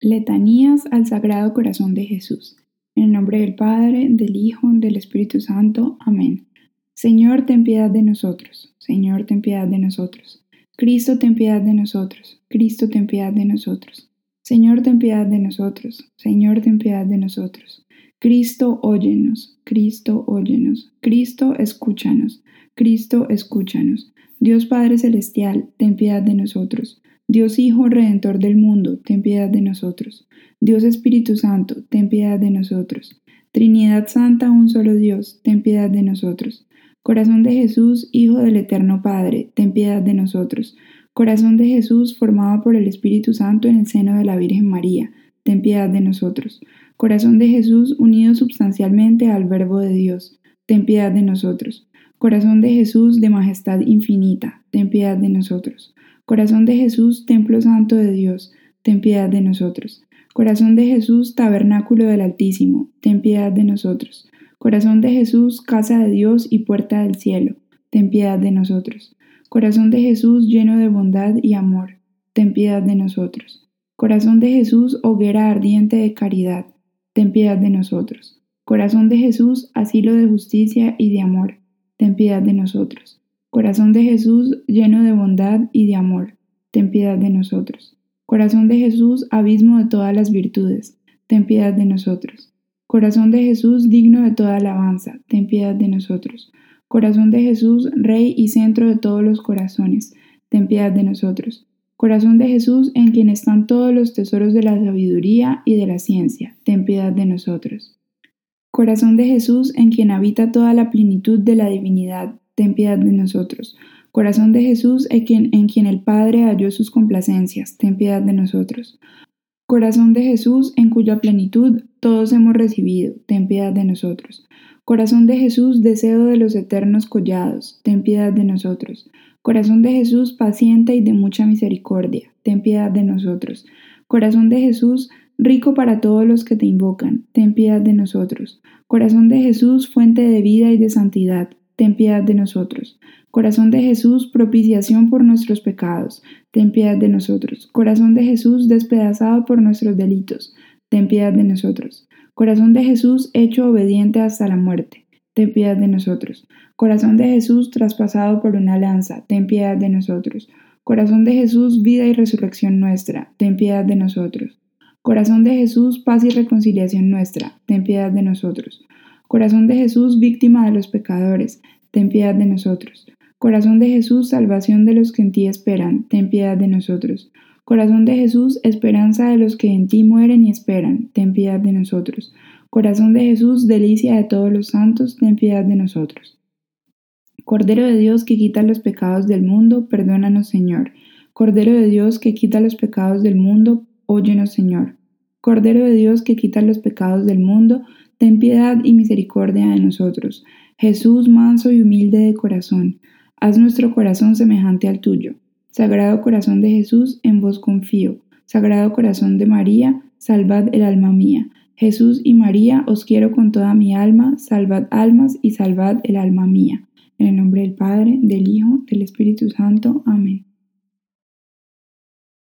Letanías al Sagrado Corazón de Jesús. En el nombre del Padre, del Hijo, del Espíritu Santo. Amén. Señor, ten piedad de nosotros. Señor, ten piedad de nosotros. Cristo, ten piedad de nosotros. Cristo, ten piedad de nosotros. Señor, ten piedad de nosotros. Señor, ten piedad de nosotros. Cristo, óyenos. Cristo, óyenos. Cristo, escúchanos. Cristo, escúchanos. Dios Padre Celestial, ten piedad de nosotros. Dios Hijo Redentor del mundo, ten piedad de nosotros. Dios Espíritu Santo, ten piedad de nosotros. Trinidad Santa, un solo Dios, ten piedad de nosotros. Corazón de Jesús, Hijo del Eterno Padre, ten piedad de nosotros. Corazón de Jesús, formado por el Espíritu Santo en el seno de la Virgen María, ten piedad de nosotros. Corazón de Jesús, unido substancialmente al Verbo de Dios, ten piedad de nosotros. Corazón de Jesús, de majestad infinita, ten piedad de nosotros. Corazón de Jesús, templo santo de Dios, ten piedad de nosotros. Corazón de Jesús, tabernáculo del Altísimo, ten piedad de nosotros. Corazón de Jesús, casa de Dios y puerta del cielo, ten piedad de nosotros. Corazón de Jesús, lleno de bondad y amor, ten piedad de nosotros. Corazón de Jesús, hoguera ardiente de caridad, ten piedad de nosotros. Corazón de Jesús, asilo de justicia y de amor, ten piedad de nosotros. Corazón de Jesús lleno de bondad y de amor, ten piedad de nosotros. Corazón de Jesús, abismo de todas las virtudes, ten piedad de nosotros. Corazón de Jesús, digno de toda alabanza, ten piedad de nosotros. Corazón de Jesús, Rey y centro de todos los corazones, ten piedad de nosotros. Corazón de Jesús, en quien están todos los tesoros de la sabiduría y de la ciencia, ten piedad de nosotros. Corazón de Jesús, en quien habita toda la plenitud de la divinidad, ten piedad de nosotros. Corazón de Jesús, en quien, en quien el Padre halló sus complacencias, ten piedad de nosotros. Corazón de Jesús, en cuya plenitud todos hemos recibido, ten piedad de nosotros. Corazón de Jesús, deseo de los eternos collados, ten piedad de nosotros. Corazón de Jesús, paciente y de mucha misericordia, ten piedad de nosotros. Corazón de Jesús, rico para todos los que te invocan, ten piedad de nosotros. Corazón de Jesús, fuente de vida y de santidad, ten piedad de nosotros. Corazón de Jesús, propiciación por nuestros pecados, ten piedad de nosotros. Corazón de Jesús, despedazado por nuestros delitos, ten piedad de nosotros. Corazón de Jesús, hecho obediente hasta la muerte, ten piedad de nosotros. Corazón de Jesús, traspasado por una lanza, ten piedad de nosotros. Corazón de Jesús, vida y resurrección nuestra, ten piedad de nosotros. Corazón de Jesús, paz y reconciliación nuestra, ten piedad de nosotros. Corazón de Jesús, víctima de los pecadores, ten piedad de nosotros. Corazón de Jesús, salvación de los que en ti esperan, ten piedad de nosotros. Corazón de Jesús, esperanza de los que en ti mueren y esperan, ten piedad de nosotros. Corazón de Jesús, delicia de todos los santos, ten piedad de nosotros. Cordero de Dios que quita los pecados del mundo, perdónanos Señor. Cordero de Dios que quita los pecados del mundo, óyenos Señor. Cordero de Dios que quita los pecados del mundo, ten piedad y misericordia de nosotros. Jesús, manso y humilde de corazón, haz nuestro corazón semejante al tuyo. Sagrado corazón de Jesús, en vos confío. Sagrado corazón de María, salvad el alma mía. Jesús y María, os quiero con toda mi alma, salvad almas y salvad el alma mía. En el nombre del Padre, del Hijo, del Espíritu Santo. Amén.